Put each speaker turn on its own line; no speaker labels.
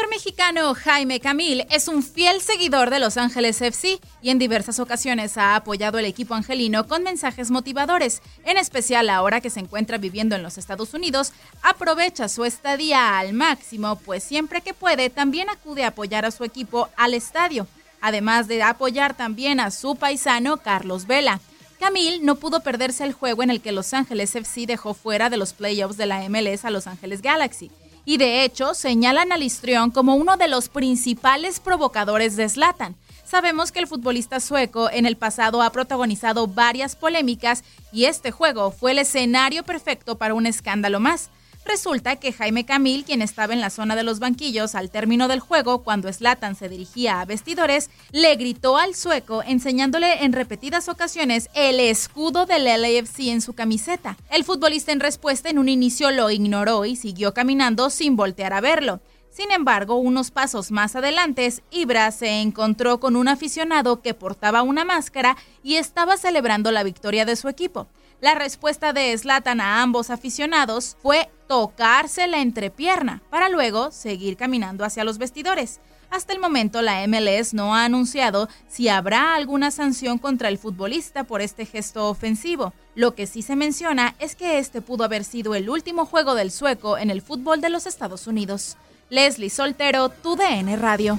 Actor mexicano Jaime Camil es un fiel seguidor de Los Ángeles FC y en diversas ocasiones ha apoyado al equipo angelino con mensajes motivadores. En especial ahora que se encuentra viviendo en los Estados Unidos, aprovecha su estadía al máximo, pues siempre que puede también acude a apoyar a su equipo al estadio, además de apoyar también a su paisano Carlos Vela. Camil no pudo perderse el juego en el que Los Ángeles FC dejó fuera de los playoffs de la MLS a Los Ángeles Galaxy y de hecho señalan al histrión como uno de los principales provocadores de Zlatan. Sabemos que el futbolista sueco en el pasado ha protagonizado varias polémicas y este juego fue el escenario perfecto para un escándalo más. Resulta que Jaime Camil, quien estaba en la zona de los banquillos al término del juego cuando Slatan se dirigía a vestidores, le gritó al sueco enseñándole en repetidas ocasiones el escudo del LAFC en su camiseta. El futbolista en respuesta en un inicio lo ignoró y siguió caminando sin voltear a verlo. Sin embargo, unos pasos más adelante, Ibra se encontró con un aficionado que portaba una máscara y estaba celebrando la victoria de su equipo. La respuesta de Slatan a ambos aficionados fue tocarse la entrepierna para luego seguir caminando hacia los vestidores. Hasta el momento la MLS no ha anunciado si habrá alguna sanción contra el futbolista por este gesto ofensivo. Lo que sí se menciona es que este pudo haber sido el último juego del sueco en el fútbol de los Estados Unidos. Leslie Soltero, tu DN Radio.